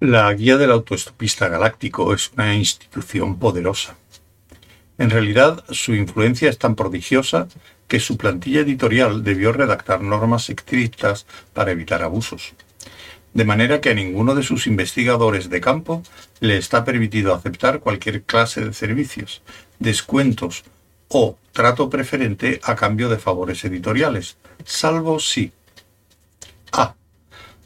La Guía del Autoestopista Galáctico es una institución poderosa. En realidad, su influencia es tan prodigiosa que su plantilla editorial debió redactar normas estrictas para evitar abusos. De manera que a ninguno de sus investigadores de campo le está permitido aceptar cualquier clase de servicios, descuentos o trato preferente a cambio de favores editoriales, salvo si A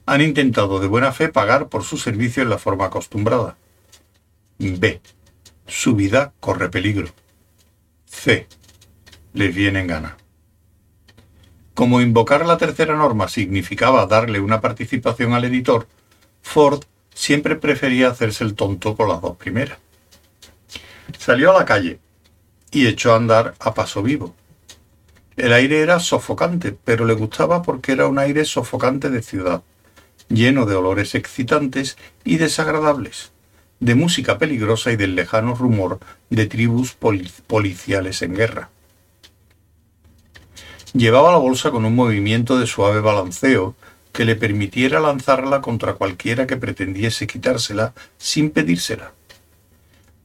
han intentado de buena fe pagar por su servicio en la forma acostumbrada. B. Su vida corre peligro. C. Les viene en gana. Como invocar la tercera norma significaba darle una participación al editor, Ford siempre prefería hacerse el tonto con las dos primeras. Salió a la calle y echó a andar a paso vivo. El aire era sofocante, pero le gustaba porque era un aire sofocante de ciudad lleno de olores excitantes y desagradables, de música peligrosa y del lejano rumor de tribus policiales en guerra. Llevaba la bolsa con un movimiento de suave balanceo que le permitiera lanzarla contra cualquiera que pretendiese quitársela sin pedírsela.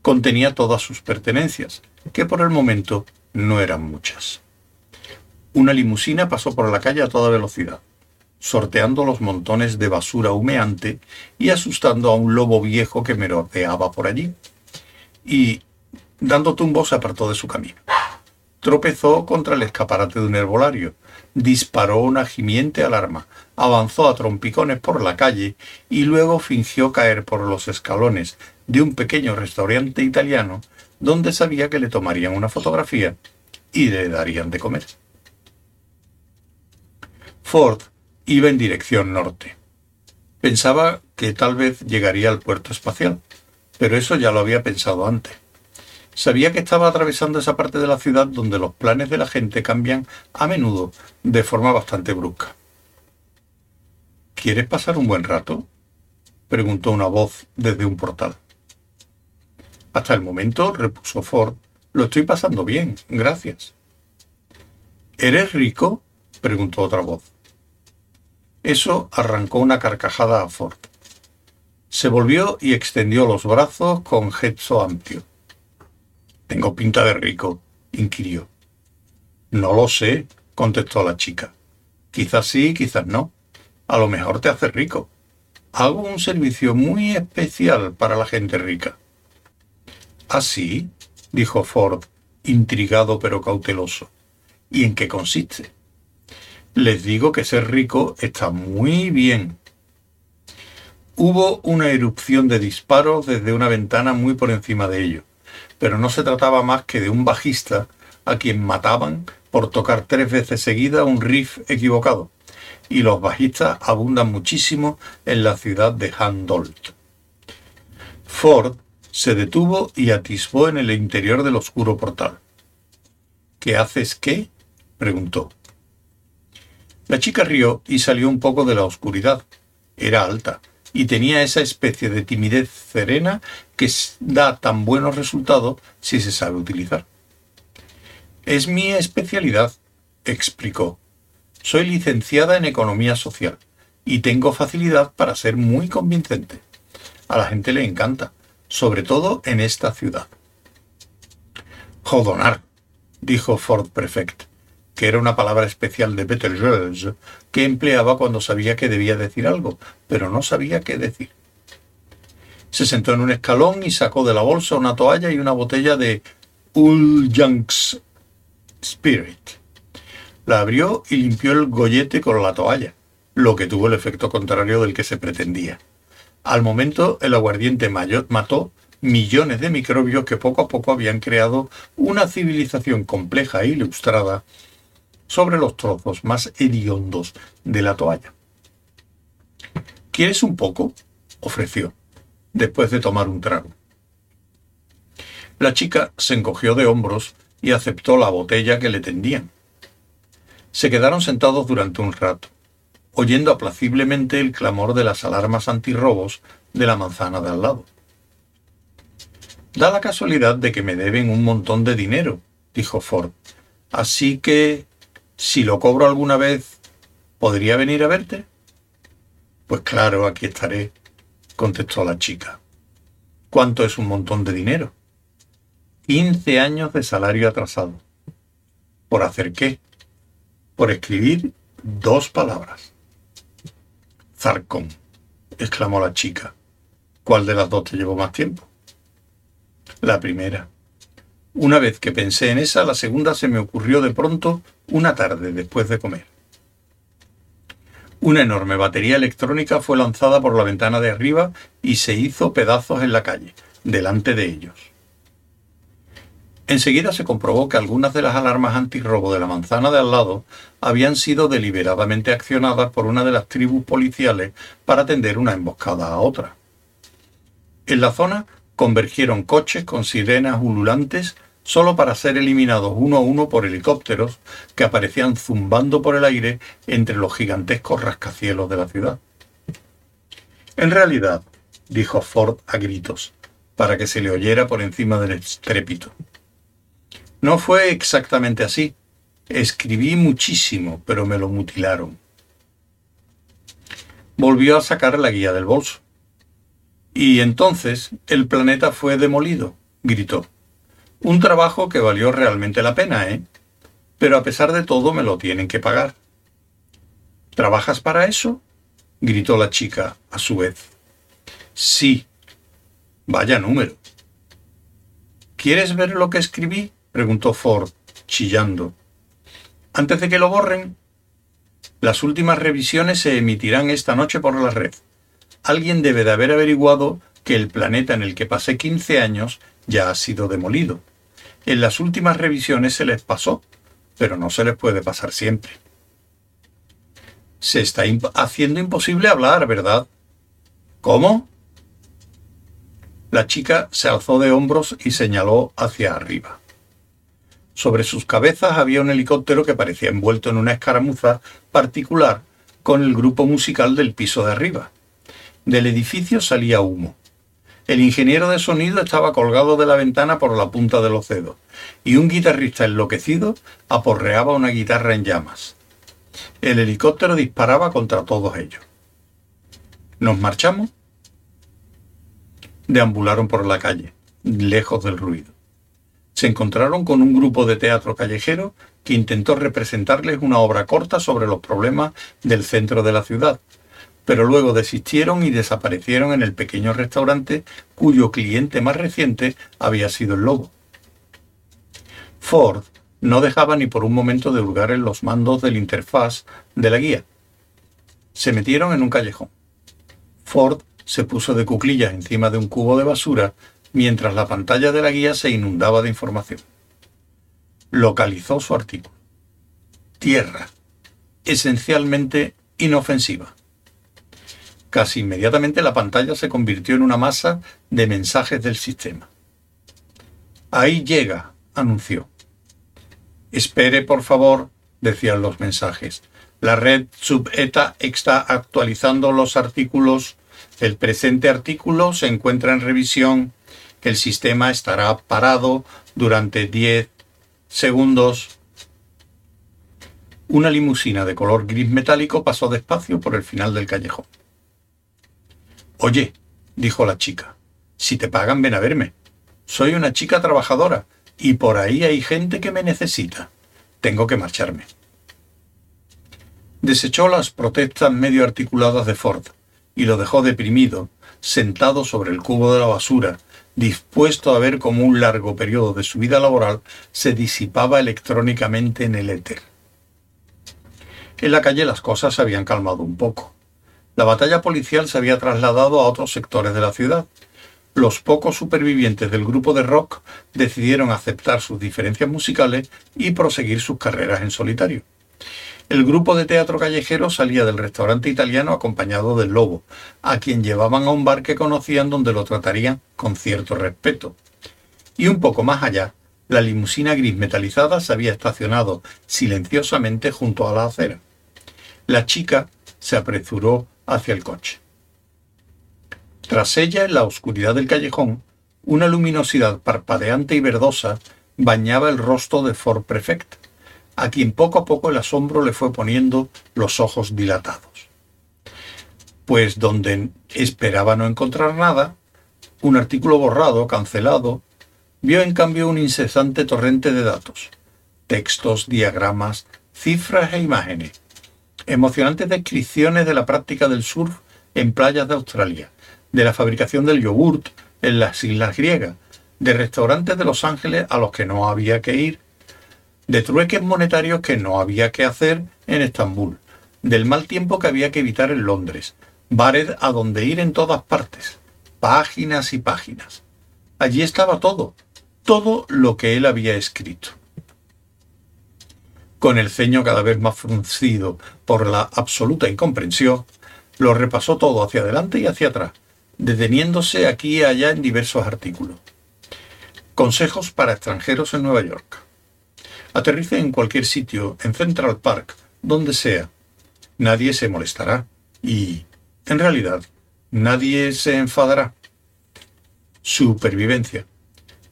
Contenía todas sus pertenencias, que por el momento no eran muchas. Una limusina pasó por la calle a toda velocidad sorteando los montones de basura humeante y asustando a un lobo viejo que merodeaba por allí. Y, dando tumbos, se apartó de su camino. Tropezó contra el escaparate de un herbolario, disparó una gimiente alarma, avanzó a trompicones por la calle y luego fingió caer por los escalones de un pequeño restaurante italiano donde sabía que le tomarían una fotografía y le darían de comer. Ford iba en dirección norte. Pensaba que tal vez llegaría al puerto espacial, pero eso ya lo había pensado antes. Sabía que estaba atravesando esa parte de la ciudad donde los planes de la gente cambian a menudo de forma bastante brusca. ¿Quieres pasar un buen rato? preguntó una voz desde un portal. Hasta el momento, repuso Ford, lo estoy pasando bien, gracias. ¿Eres rico? preguntó otra voz. Eso arrancó una carcajada a Ford. Se volvió y extendió los brazos con gesto amplio. Tengo pinta de rico, inquirió. No lo sé, contestó la chica. Quizás sí, quizás no. A lo mejor te hace rico. Hago un servicio muy especial para la gente rica. ¿Ah, sí? dijo Ford, intrigado pero cauteloso. ¿Y en qué consiste? Les digo que ser rico está muy bien. Hubo una erupción de disparos desde una ventana muy por encima de ellos, pero no se trataba más que de un bajista a quien mataban por tocar tres veces seguida un riff equivocado, y los bajistas abundan muchísimo en la ciudad de Handolt. Ford se detuvo y atisbó en el interior del oscuro portal. ¿Qué haces qué? preguntó. La chica rió y salió un poco de la oscuridad. Era alta y tenía esa especie de timidez serena que da tan buenos resultados si se sabe utilizar. Es mi especialidad, explicó. Soy licenciada en economía social y tengo facilidad para ser muy convincente. A la gente le encanta, sobre todo en esta ciudad. Jodonar, dijo Ford Prefect que era una palabra especial de Betelgeuse que empleaba cuando sabía que debía decir algo, pero no sabía qué decir. Se sentó en un escalón y sacó de la bolsa una toalla y una botella de Young's Spirit. La abrió y limpió el gollete con la toalla, lo que tuvo el efecto contrario del que se pretendía. Al momento, el aguardiente mató millones de microbios que poco a poco habían creado una civilización compleja e ilustrada sobre los trozos más hediondos de la toalla. ¿Quieres un poco? ofreció, después de tomar un trago. La chica se encogió de hombros y aceptó la botella que le tendían. Se quedaron sentados durante un rato, oyendo aplaciblemente el clamor de las alarmas antirrobos de la manzana de al lado. Da la casualidad de que me deben un montón de dinero, dijo Ford. Así que, si lo cobro alguna vez, ¿podría venir a verte? Pues claro, aquí estaré, contestó la chica. ¿Cuánto es un montón de dinero? Quince años de salario atrasado. ¿Por hacer qué? Por escribir dos palabras. Zarcón, exclamó la chica. ¿Cuál de las dos te llevó más tiempo? La primera. Una vez que pensé en esa, la segunda se me ocurrió de pronto una tarde después de comer. Una enorme batería electrónica fue lanzada por la ventana de arriba y se hizo pedazos en la calle, delante de ellos. Enseguida se comprobó que algunas de las alarmas antirrobo de la manzana de al lado habían sido deliberadamente accionadas por una de las tribus policiales para tender una emboscada a otra. En la zona convergieron coches con sirenas ululantes solo para ser eliminados uno a uno por helicópteros que aparecían zumbando por el aire entre los gigantescos rascacielos de la ciudad. En realidad, dijo Ford a gritos, para que se le oyera por encima del estrépito. No fue exactamente así. Escribí muchísimo, pero me lo mutilaron. Volvió a sacar la guía del bolso. Y entonces el planeta fue demolido, gritó. Un trabajo que valió realmente la pena, ¿eh? Pero a pesar de todo me lo tienen que pagar. ¿Trabajas para eso? gritó la chica a su vez. Sí. Vaya número. ¿Quieres ver lo que escribí? preguntó Ford, chillando. Antes de que lo borren. Las últimas revisiones se emitirán esta noche por la red alguien debe de haber averiguado que el planeta en el que pasé 15 años ya ha sido demolido. En las últimas revisiones se les pasó, pero no se les puede pasar siempre. Se está haciendo imposible hablar, ¿verdad? ¿Cómo? La chica se alzó de hombros y señaló hacia arriba. Sobre sus cabezas había un helicóptero que parecía envuelto en una escaramuza particular con el grupo musical del piso de arriba. Del edificio salía humo. El ingeniero de sonido estaba colgado de la ventana por la punta de los dedos, y un guitarrista enloquecido aporreaba una guitarra en llamas. El helicóptero disparaba contra todos ellos. ¿Nos marchamos? Deambularon por la calle, lejos del ruido. Se encontraron con un grupo de teatro callejero que intentó representarles una obra corta sobre los problemas del centro de la ciudad, pero luego desistieron y desaparecieron en el pequeño restaurante cuyo cliente más reciente había sido el lobo. Ford no dejaba ni por un momento de hurgar en los mandos del interfaz de la guía. Se metieron en un callejón. Ford se puso de cuclillas encima de un cubo de basura mientras la pantalla de la guía se inundaba de información. Localizó su artículo. Tierra. Esencialmente inofensiva. Casi inmediatamente la pantalla se convirtió en una masa de mensajes del sistema. Ahí llega, anunció. Espere, por favor, decían los mensajes. La red subeta está actualizando los artículos. El presente artículo se encuentra en revisión. El sistema estará parado durante 10 segundos. Una limusina de color gris metálico pasó despacio por el final del callejón. Oye, dijo la chica, si te pagan ven a verme. Soy una chica trabajadora y por ahí hay gente que me necesita. Tengo que marcharme. Desechó las protestas medio articuladas de Ford y lo dejó deprimido, sentado sobre el cubo de la basura, dispuesto a ver cómo un largo periodo de su vida laboral se disipaba electrónicamente en el éter. En la calle las cosas se habían calmado un poco. La batalla policial se había trasladado a otros sectores de la ciudad. Los pocos supervivientes del grupo de rock decidieron aceptar sus diferencias musicales y proseguir sus carreras en solitario. El grupo de teatro callejero salía del restaurante italiano acompañado del lobo, a quien llevaban a un bar que conocían donde lo tratarían con cierto respeto. Y un poco más allá, la limusina gris metalizada se había estacionado silenciosamente junto a la acera. La chica se apresuró hacia el coche. Tras ella, en la oscuridad del callejón, Una luminosidad parpadeante y verdosa bañaba el rostro de Ford Prefect, a quien poco a poco el asombro le fue poniendo los ojos dilatados. Pues donde esperaba no encontrar nada, un artículo borrado, cancelado, vio en cambio un incesante torrente de datos, textos, diagramas, cifras e imágenes, emocionantes descripciones de la práctica del surf en playas de Australia, de la fabricación del yogurt en las islas griegas, de restaurantes de Los Ángeles a los que no había que ir, de trueques monetarios que no había que hacer en Estambul, del mal tiempo que había que evitar en Londres, bares a donde ir en todas partes, páginas y páginas. Allí estaba todo, todo lo que él había escrito. Con el ceño cada vez más fruncido por la absoluta incomprensión, lo repasó todo hacia adelante y hacia atrás, deteniéndose aquí y allá en diversos artículos. Consejos para extranjeros en Nueva York. Aterrice en cualquier sitio, en Central Park, donde sea. Nadie se molestará y, en realidad, nadie se enfadará. Supervivencia.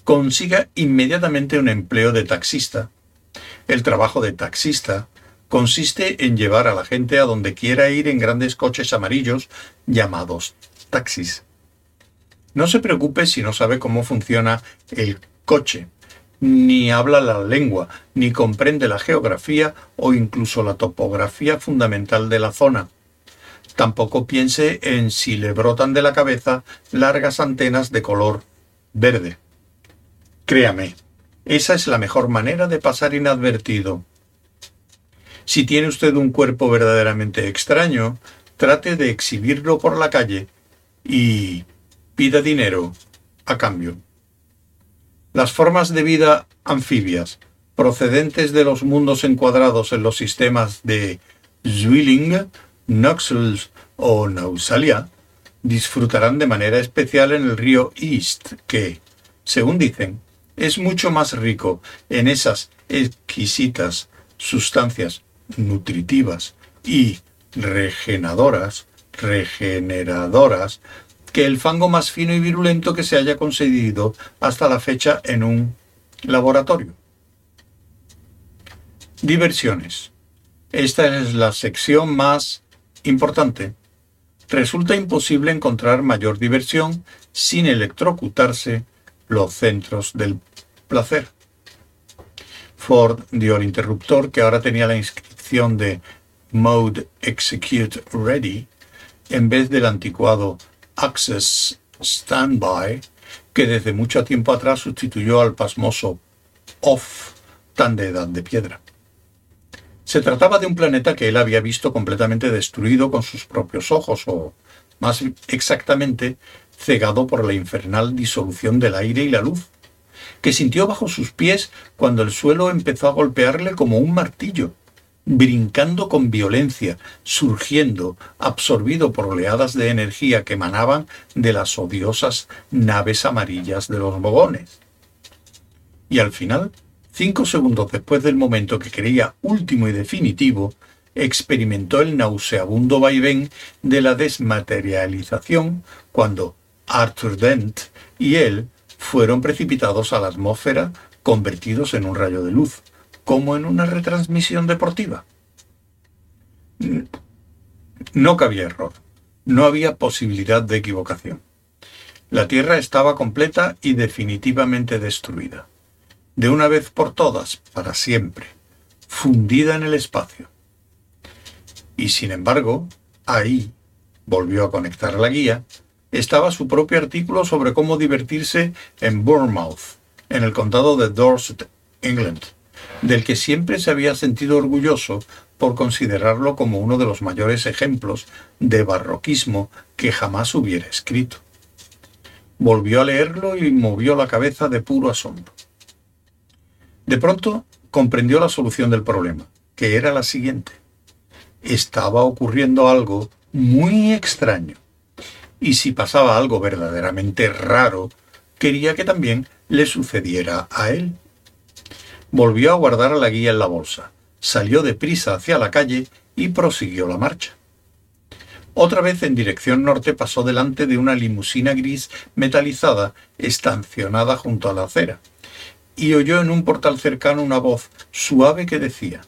Consiga inmediatamente un empleo de taxista. El trabajo de taxista consiste en llevar a la gente a donde quiera ir en grandes coches amarillos llamados taxis. No se preocupe si no sabe cómo funciona el coche, ni habla la lengua, ni comprende la geografía o incluso la topografía fundamental de la zona. Tampoco piense en si le brotan de la cabeza largas antenas de color verde. Créame, esa es la mejor manera de pasar inadvertido. Si tiene usted un cuerpo verdaderamente extraño, trate de exhibirlo por la calle y pida dinero a cambio. Las formas de vida anfibias procedentes de los mundos encuadrados en los sistemas de Zwilling, Noxels o Nausalia disfrutarán de manera especial en el río East, que, según dicen, es mucho más rico en esas exquisitas sustancias nutritivas y regenadoras, regeneradoras, que el fango más fino y virulento que se haya conseguido hasta la fecha en un laboratorio. Diversiones. Esta es la sección más importante. Resulta imposible encontrar mayor diversión sin electrocutarse los centros del placer. Ford dio el interruptor que ahora tenía la inscripción de Mode Execute Ready en vez del anticuado Access Standby que desde mucho tiempo atrás sustituyó al pasmoso Off tan de edad de piedra. Se trataba de un planeta que él había visto completamente destruido con sus propios ojos, o, más exactamente, cegado por la infernal disolución del aire y la luz, que sintió bajo sus pies cuando el suelo empezó a golpearle como un martillo, brincando con violencia, surgiendo, absorbido por oleadas de energía que emanaban de las odiosas naves amarillas de los bogones. Y al final, cinco segundos después del momento que creía último y definitivo, experimentó el nauseabundo vaivén de la desmaterialización cuando Arthur Dent y él fueron precipitados a la atmósfera convertidos en un rayo de luz, como en una retransmisión deportiva. No cabía error, no había posibilidad de equivocación. La Tierra estaba completa y definitivamente destruida, de una vez por todas, para siempre, fundida en el espacio. Y sin embargo, ahí, volvió a conectar la guía, estaba su propio artículo sobre cómo divertirse en Bournemouth, en el condado de Dorset, England, del que siempre se había sentido orgulloso por considerarlo como uno de los mayores ejemplos de barroquismo que jamás hubiera escrito. Volvió a leerlo y movió la cabeza de puro asombro. De pronto comprendió la solución del problema, que era la siguiente. Estaba ocurriendo algo muy extraño y si pasaba algo verdaderamente raro, quería que también le sucediera a él. Volvió a guardar la guía en la bolsa, salió deprisa hacia la calle y prosiguió la marcha. Otra vez en dirección norte pasó delante de una limusina gris metalizada estacionada junto a la acera y oyó en un portal cercano una voz suave que decía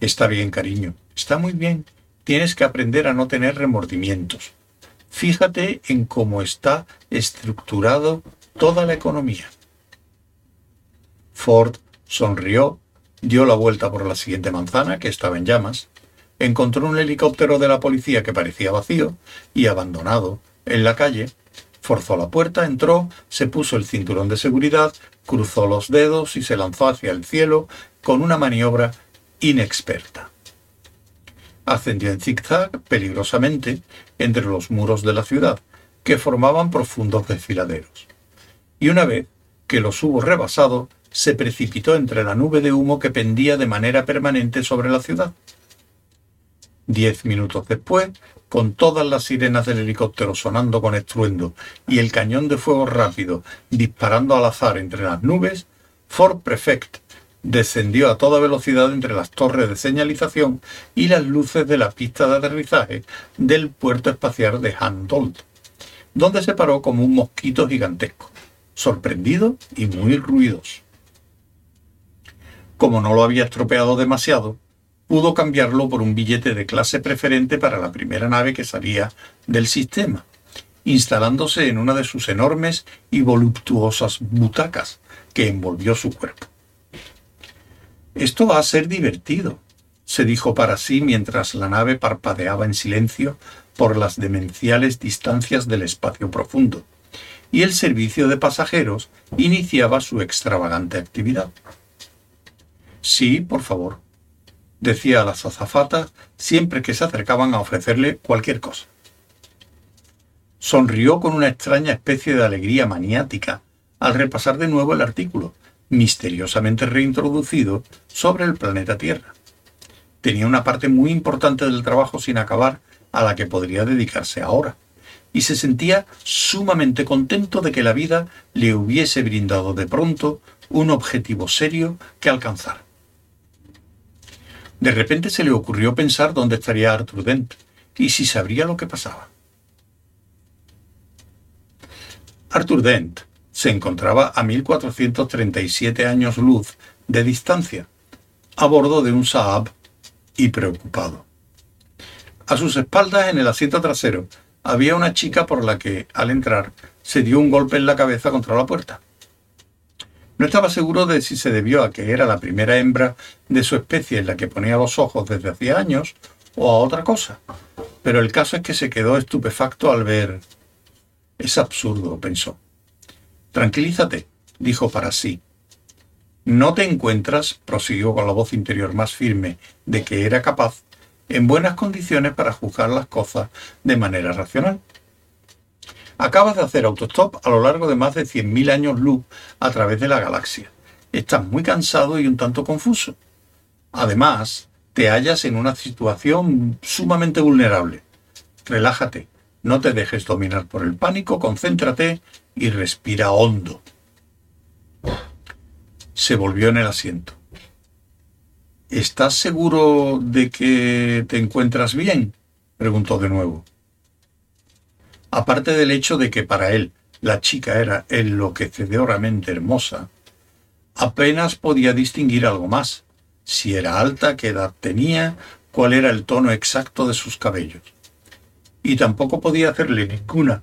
Está bien, cariño, está muy bien. Tienes que aprender a no tener remordimientos. Fíjate en cómo está estructurado toda la economía. Ford sonrió, dio la vuelta por la siguiente manzana, que estaba en llamas, encontró un helicóptero de la policía que parecía vacío y abandonado en la calle, forzó la puerta, entró, se puso el cinturón de seguridad, cruzó los dedos y se lanzó hacia el cielo con una maniobra inexperta. Ascendió en zigzag peligrosamente entre los muros de la ciudad, que formaban profundos desfiladeros. Y una vez que los hubo rebasado, se precipitó entre la nube de humo que pendía de manera permanente sobre la ciudad. Diez minutos después, con todas las sirenas del helicóptero sonando con estruendo y el cañón de fuego rápido disparando al azar entre las nubes, Fort Prefect descendió a toda velocidad entre las torres de señalización y las luces de la pista de aterrizaje del puerto espacial de Handold, donde se paró como un mosquito gigantesco, sorprendido y muy ruidoso. Como no lo había estropeado demasiado, pudo cambiarlo por un billete de clase preferente para la primera nave que salía del sistema, instalándose en una de sus enormes y voluptuosas butacas que envolvió su cuerpo. Esto va a ser divertido, se dijo para sí mientras la nave parpadeaba en silencio por las demenciales distancias del espacio profundo, y el servicio de pasajeros iniciaba su extravagante actividad. Sí, por favor, decía a las azafatas siempre que se acercaban a ofrecerle cualquier cosa. Sonrió con una extraña especie de alegría maniática al repasar de nuevo el artículo, misteriosamente reintroducido sobre el planeta Tierra. Tenía una parte muy importante del trabajo sin acabar a la que podría dedicarse ahora, y se sentía sumamente contento de que la vida le hubiese brindado de pronto un objetivo serio que alcanzar. De repente se le ocurrió pensar dónde estaría Arthur Dent y si sabría lo que pasaba. Arthur Dent se encontraba a 1437 años luz de distancia, a bordo de un Saab y preocupado. A sus espaldas, en el asiento trasero, había una chica por la que, al entrar, se dio un golpe en la cabeza contra la puerta. No estaba seguro de si se debió a que era la primera hembra de su especie en la que ponía los ojos desde hacía años o a otra cosa, pero el caso es que se quedó estupefacto al ver... Es absurdo, pensó. Tranquilízate, dijo para sí. No te encuentras, prosiguió con la voz interior más firme de que era capaz, en buenas condiciones para juzgar las cosas de manera racional. Acabas de hacer autostop a lo largo de más de 100.000 años luz a través de la galaxia. Estás muy cansado y un tanto confuso. Además, te hallas en una situación sumamente vulnerable. Relájate, no te dejes dominar por el pánico, concéntrate y respira hondo. Se volvió en el asiento. ¿Estás seguro de que te encuentras bien? preguntó de nuevo aparte del hecho de que para él la chica era enloquecedoramente hermosa, apenas podía distinguir algo más, si era alta, qué edad tenía, cuál era el tono exacto de sus cabellos. Y tampoco podía hacerle ninguna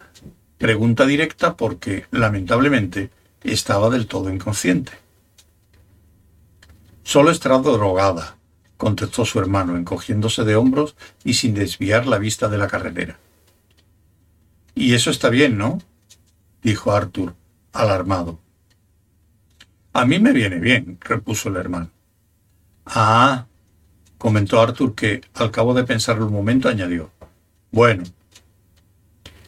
pregunta directa porque, lamentablemente, estaba del todo inconsciente. Solo estaba drogada, contestó su hermano, encogiéndose de hombros y sin desviar la vista de la carretera. Y eso está bien, ¿no? dijo Arthur, alarmado. A mí me viene bien, repuso el hermano. Ah, comentó Arthur que, al cabo de pensarlo un momento, añadió. Bueno.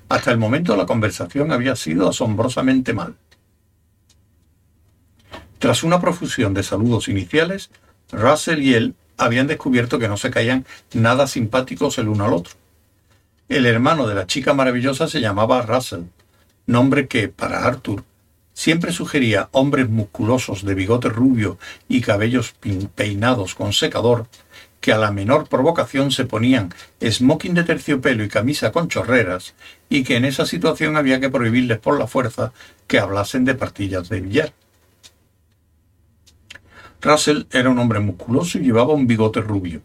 Hasta el momento la conversación había sido asombrosamente mal. Tras una profusión de saludos iniciales, Russell y él habían descubierto que no se caían nada simpáticos el uno al otro. El hermano de la chica maravillosa se llamaba Russell, nombre que, para Arthur, siempre sugería hombres musculosos de bigote rubio y cabellos peinados con secador, que a la menor provocación se ponían smoking de terciopelo y camisa con chorreras, y que en esa situación había que prohibirles por la fuerza que hablasen de partillas de billar. Russell era un hombre musculoso y llevaba un bigote rubio.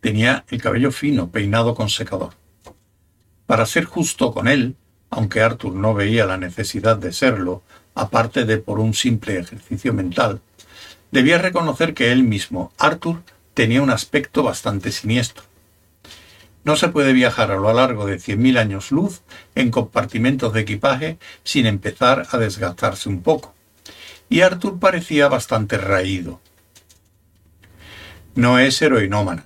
Tenía el cabello fino, peinado con secador. Para ser justo con él, aunque Arthur no veía la necesidad de serlo, aparte de por un simple ejercicio mental, debía reconocer que él mismo, Arthur, tenía un aspecto bastante siniestro. No se puede viajar a lo largo de 100.000 años luz en compartimentos de equipaje sin empezar a desgastarse un poco. Y Arthur parecía bastante raído. No es heroinómana,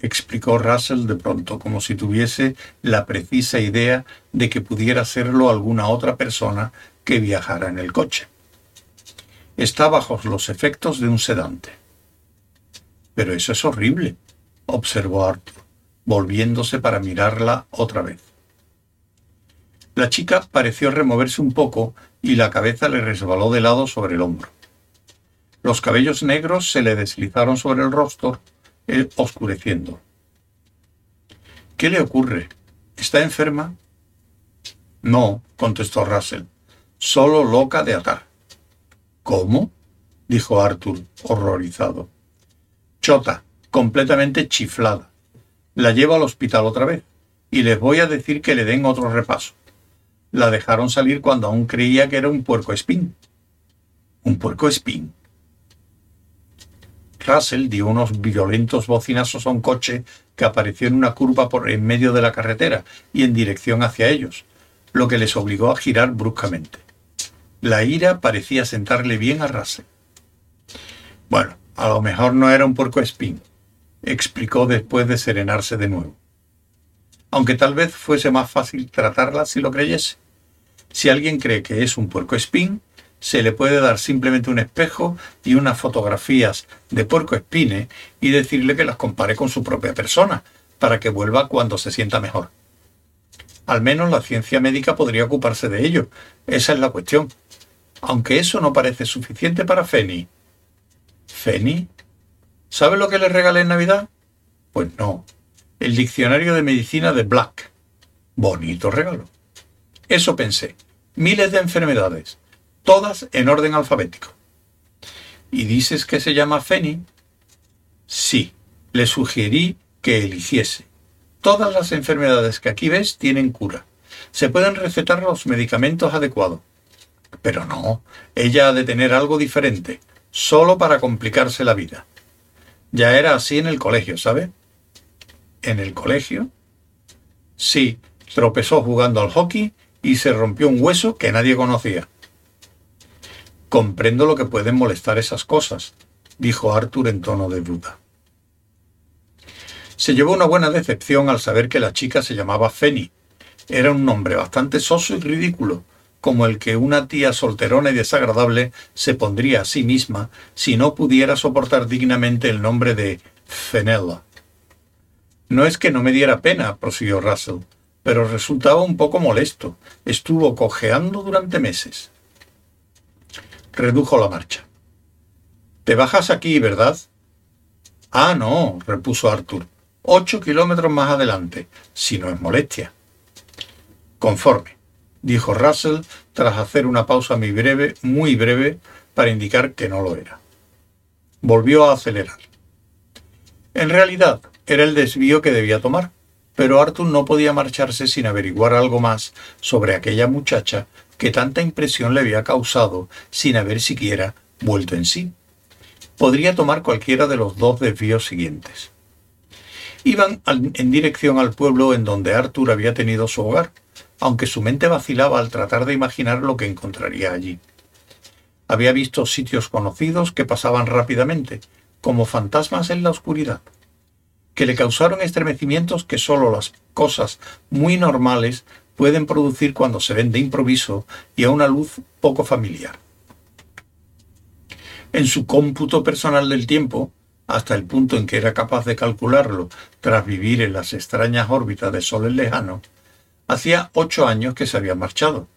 explicó Russell de pronto, como si tuviese la precisa idea de que pudiera serlo alguna otra persona que viajara en el coche. Está bajo los efectos de un sedante. Pero eso es horrible, observó Arthur, volviéndose para mirarla otra vez. La chica pareció removerse un poco y la cabeza le resbaló de lado sobre el hombro. Los cabellos negros se le deslizaron sobre el rostro, eh, oscureciendo. ¿Qué le ocurre? ¿Está enferma? No, contestó Russell, solo loca de atar. ¿Cómo? dijo Arthur, horrorizado. Chota, completamente chiflada. La llevo al hospital otra vez, y les voy a decir que le den otro repaso. La dejaron salir cuando aún creía que era un puerco espín. ¿Un puerco espín? Russell dio unos violentos bocinazos a un coche que apareció en una curva por en medio de la carretera y en dirección hacia ellos, lo que les obligó a girar bruscamente. La ira parecía sentarle bien a Russell. Bueno, a lo mejor no era un puerco espín, explicó después de serenarse de nuevo. Aunque tal vez fuese más fácil tratarla si lo creyese. Si alguien cree que es un puerco espín, se le puede dar simplemente un espejo y unas fotografías de puerco espine y decirle que las compare con su propia persona, para que vuelva cuando se sienta mejor. Al menos la ciencia médica podría ocuparse de ello. Esa es la cuestión. Aunque eso no parece suficiente para Feni. ¿Feni? ¿Sabe lo que le regalé en Navidad? Pues no. El diccionario de medicina de Black. Bonito regalo. Eso pensé. Miles de enfermedades todas en orden alfabético. ¿Y dices que se llama Feni? Sí, le sugerí que eligiese. Todas las enfermedades que aquí ves tienen cura. Se pueden recetar los medicamentos adecuados. Pero no, ella ha de tener algo diferente, solo para complicarse la vida. Ya era así en el colegio, ¿sabe? ¿En el colegio? Sí, tropezó jugando al hockey y se rompió un hueso que nadie conocía. Comprendo lo que pueden molestar esas cosas, dijo Arthur en tono de duda. Se llevó una buena decepción al saber que la chica se llamaba Feni. Era un nombre bastante soso y ridículo, como el que una tía solterona y desagradable se pondría a sí misma si no pudiera soportar dignamente el nombre de Fenella. No es que no me diera pena, prosiguió Russell, pero resultaba un poco molesto. Estuvo cojeando durante meses redujo la marcha. Te bajas aquí, ¿verdad? Ah, no, repuso Arthur. Ocho kilómetros más adelante, si no es molestia. Conforme, dijo Russell tras hacer una pausa muy breve, muy breve, para indicar que no lo era. Volvió a acelerar. En realidad, era el desvío que debía tomar, pero Arthur no podía marcharse sin averiguar algo más sobre aquella muchacha que tanta impresión le había causado sin haber siquiera vuelto en sí. Podría tomar cualquiera de los dos desvíos siguientes. Iban en dirección al pueblo en donde Arthur había tenido su hogar, aunque su mente vacilaba al tratar de imaginar lo que encontraría allí. Había visto sitios conocidos que pasaban rápidamente, como fantasmas en la oscuridad, que le causaron estremecimientos que sólo las cosas muy normales pueden producir cuando se ven de improviso y a una luz poco familiar. En su cómputo personal del tiempo, hasta el punto en que era capaz de calcularlo tras vivir en las extrañas órbitas de soles lejanos, hacía ocho años que se había marchado,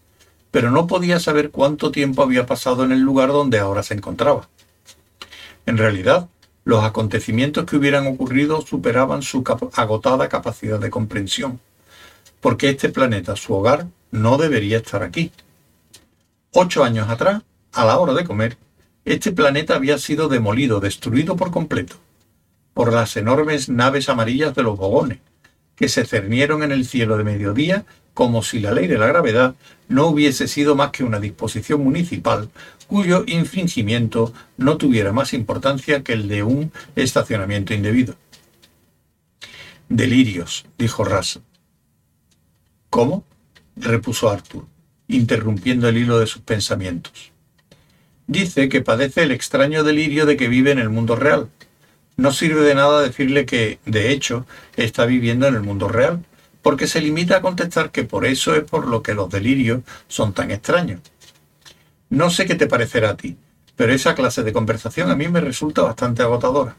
pero no podía saber cuánto tiempo había pasado en el lugar donde ahora se encontraba. En realidad, Los acontecimientos que hubieran ocurrido superaban su agotada capacidad de comprensión, porque este planeta, su hogar, no debería estar aquí. Ocho años atrás, a la hora de comer, este planeta había sido demolido, destruido por completo, por las enormes naves amarillas de los bogones, que se cernieron en el cielo de mediodía como si la ley de la gravedad no hubiese sido más que una disposición municipal cuyo infringimiento no tuviera más importancia que el de un estacionamiento indebido. Delirios, dijo Russell. ¿Cómo? repuso Arthur, interrumpiendo el hilo de sus pensamientos. Dice que padece el extraño delirio de que vive en el mundo real. No sirve de nada decirle que, de hecho, está viviendo en el mundo real, porque se limita a contestar que por eso es por lo que los delirios son tan extraños. No sé qué te parecerá a ti, pero esa clase de conversación a mí me resulta bastante agotadora.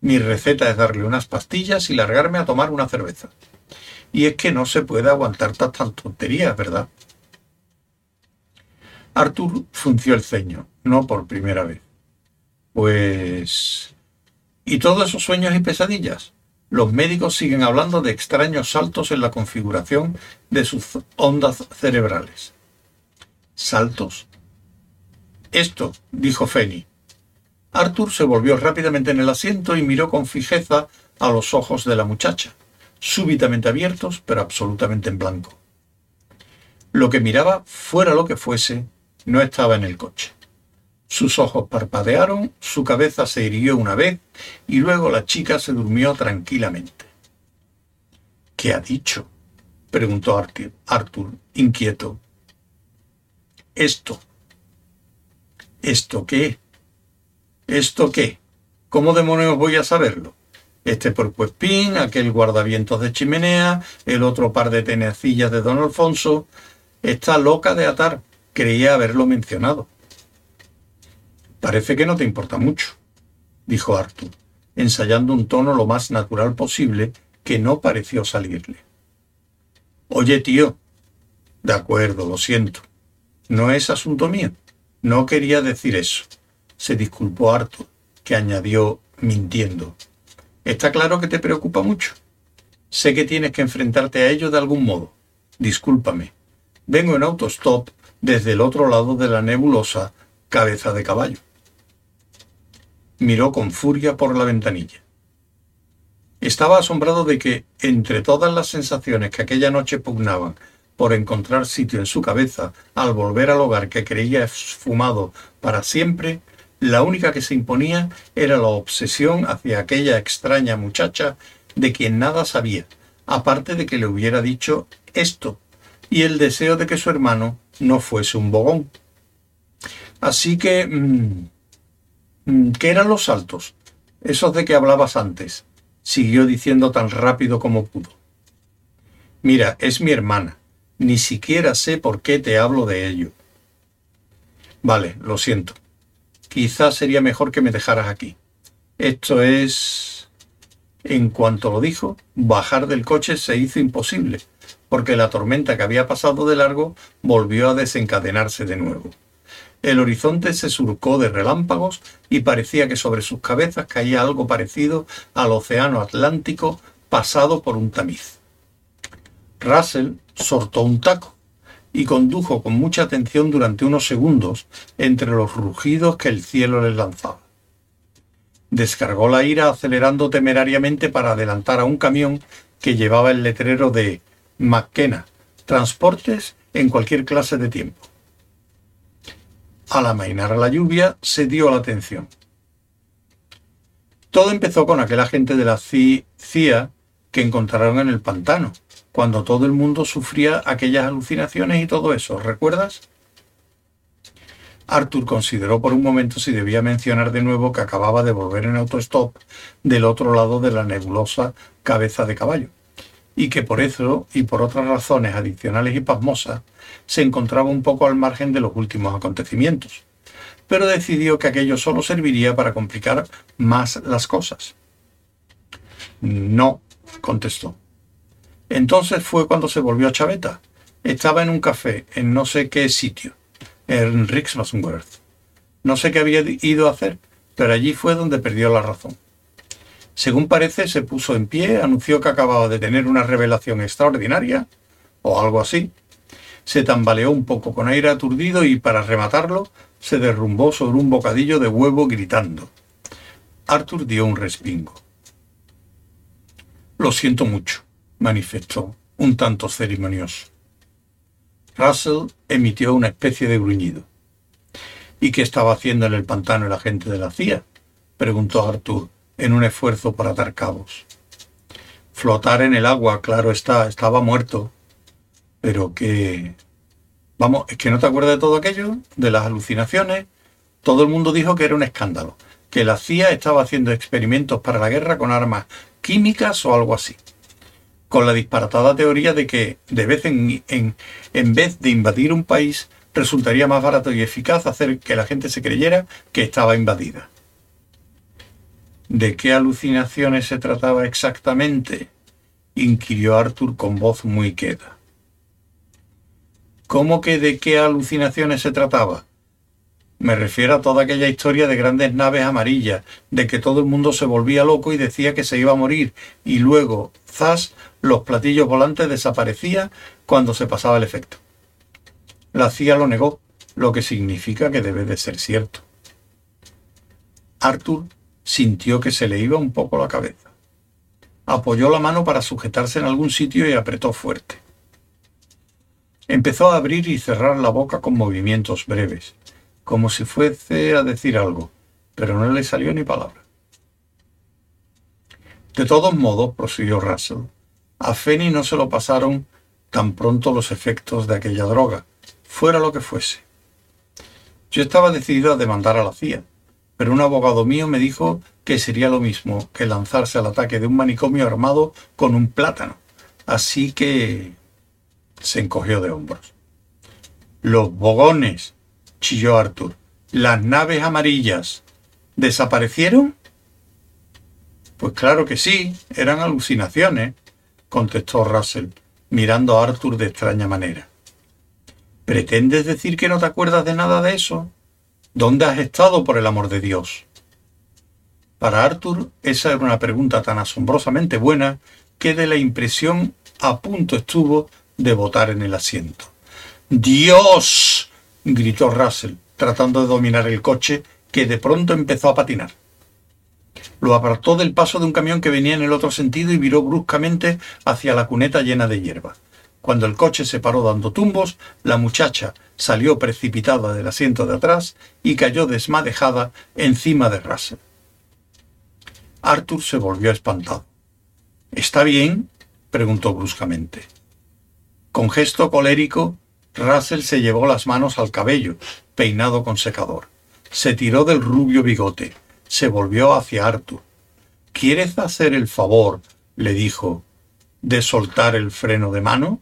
Mi receta es darle unas pastillas y largarme a tomar una cerveza. Y es que no se puede aguantar tantas tonterías, ¿verdad? Arthur frunció el ceño, no por primera vez. Pues... ¿Y todos esos sueños y pesadillas? los médicos siguen hablando de extraños saltos en la configuración de sus ondas cerebrales. ¿Saltos? Esto, dijo Feni. Arthur se volvió rápidamente en el asiento y miró con fijeza a los ojos de la muchacha, súbitamente abiertos, pero absolutamente en blanco. Lo que miraba, fuera lo que fuese, no estaba en el coche. Sus ojos parpadearon, su cabeza se irguió una vez y luego la chica se durmió tranquilamente. ¿Qué ha dicho? preguntó Arthur, inquieto. Esto. ¿Esto qué? ¿Esto qué? ¿Cómo demonios voy a saberlo? Este porpuespín, aquel guardavientos de chimenea, el otro par de tenecillas de don Alfonso. Está loca de atar. Creía haberlo mencionado. Parece que no te importa mucho, dijo Arthur, ensayando un tono lo más natural posible que no pareció salirle. Oye, tío. De acuerdo, lo siento. No es asunto mío. No quería decir eso. Se disculpó Arthur, que añadió mintiendo. Está claro que te preocupa mucho. Sé que tienes que enfrentarte a ello de algún modo. Discúlpame. Vengo en autostop desde el otro lado de la nebulosa cabeza de caballo miró con furia por la ventanilla. Estaba asombrado de que, entre todas las sensaciones que aquella noche pugnaban por encontrar sitio en su cabeza al volver al hogar que creía esfumado para siempre, la única que se imponía era la obsesión hacia aquella extraña muchacha de quien nada sabía, aparte de que le hubiera dicho esto, y el deseo de que su hermano no fuese un bogón. Así que... Mm, ¿Qué eran los saltos? Esos de que hablabas antes, siguió diciendo tan rápido como pudo. Mira, es mi hermana. Ni siquiera sé por qué te hablo de ello. Vale, lo siento. Quizás sería mejor que me dejaras aquí. Esto es... En cuanto lo dijo, bajar del coche se hizo imposible, porque la tormenta que había pasado de largo volvió a desencadenarse de nuevo. El horizonte se surcó de relámpagos y parecía que sobre sus cabezas caía algo parecido al océano Atlántico pasado por un tamiz. Russell sortó un taco y condujo con mucha atención durante unos segundos entre los rugidos que el cielo les lanzaba. Descargó la ira acelerando temerariamente para adelantar a un camión que llevaba el letrero de McKenna, transportes en cualquier clase de tiempo. Al amainar la lluvia, se dio la atención. Todo empezó con aquel agente de la CIA que encontraron en el pantano, cuando todo el mundo sufría aquellas alucinaciones y todo eso, ¿recuerdas? Arthur consideró por un momento si debía mencionar de nuevo que acababa de volver en autostop del otro lado de la nebulosa cabeza de caballo, y que por eso y por otras razones adicionales y pasmosas se encontraba un poco al margen de los últimos acontecimientos, pero decidió que aquello solo serviría para complicar más las cosas. No, contestó. Entonces fue cuando se volvió a Chaveta. Estaba en un café, en no sé qué sitio, en Rixmasworth. No sé qué había ido a hacer, pero allí fue donde perdió la razón. Según parece, se puso en pie, anunció que acababa de tener una revelación extraordinaria, o algo así. Se tambaleó un poco con aire aturdido y, para rematarlo, se derrumbó sobre un bocadillo de huevo gritando. Arthur dio un respingo. Lo siento mucho, manifestó, un tanto ceremonioso. Russell emitió una especie de gruñido. ¿Y qué estaba haciendo en el pantano el agente de la CIA? preguntó Arthur, en un esfuerzo por atar cabos. Flotar en el agua, claro está, estaba muerto. Pero que... Vamos, ¿es que no te acuerdas de todo aquello? ¿De las alucinaciones? Todo el mundo dijo que era un escándalo, que la CIA estaba haciendo experimentos para la guerra con armas químicas o algo así. Con la disparatada teoría de que, de vez en, en, en vez de invadir un país, resultaría más barato y eficaz hacer que la gente se creyera que estaba invadida. ¿De qué alucinaciones se trataba exactamente? inquirió Arthur con voz muy queda. ¿Cómo que de qué alucinaciones se trataba? Me refiero a toda aquella historia de grandes naves amarillas, de que todo el mundo se volvía loco y decía que se iba a morir, y luego, zas, los platillos volantes desaparecían cuando se pasaba el efecto. La CIA lo negó, lo que significa que debe de ser cierto. Arthur sintió que se le iba un poco la cabeza. Apoyó la mano para sujetarse en algún sitio y apretó fuerte. Empezó a abrir y cerrar la boca con movimientos breves, como si fuese a decir algo, pero no le salió ni palabra. De todos modos, prosiguió Russell, a Fenny no se lo pasaron tan pronto los efectos de aquella droga, fuera lo que fuese. Yo estaba decidido a demandar a la CIA, pero un abogado mío me dijo que sería lo mismo que lanzarse al ataque de un manicomio armado con un plátano. Así que se encogió de hombros. Los bogones, chilló Arthur. Las naves amarillas. ¿Desaparecieron? Pues claro que sí, eran alucinaciones, contestó Russell, mirando a Arthur de extraña manera. ¿Pretendes decir que no te acuerdas de nada de eso? ¿Dónde has estado, por el amor de Dios? Para Arthur, esa era una pregunta tan asombrosamente buena que de la impresión a punto estuvo de botar en el asiento. ¡Dios! gritó Russell, tratando de dominar el coche, que de pronto empezó a patinar. Lo apartó del paso de un camión que venía en el otro sentido y viró bruscamente hacia la cuneta llena de hierba. Cuando el coche se paró dando tumbos, la muchacha salió precipitada del asiento de atrás y cayó desmadejada encima de Russell. Arthur se volvió espantado. ¿Está bien? preguntó bruscamente. Con gesto colérico, Russell se llevó las manos al cabello, peinado con secador. Se tiró del rubio bigote. Se volvió hacia Arthur. ¿Quieres hacer el favor, le dijo, de soltar el freno de mano?